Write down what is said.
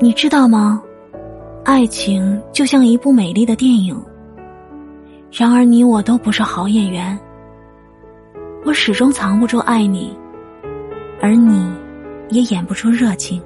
你知道吗？爱情就像一部美丽的电影。然而你我都不是好演员。我始终藏不住爱你而你也演不出热情。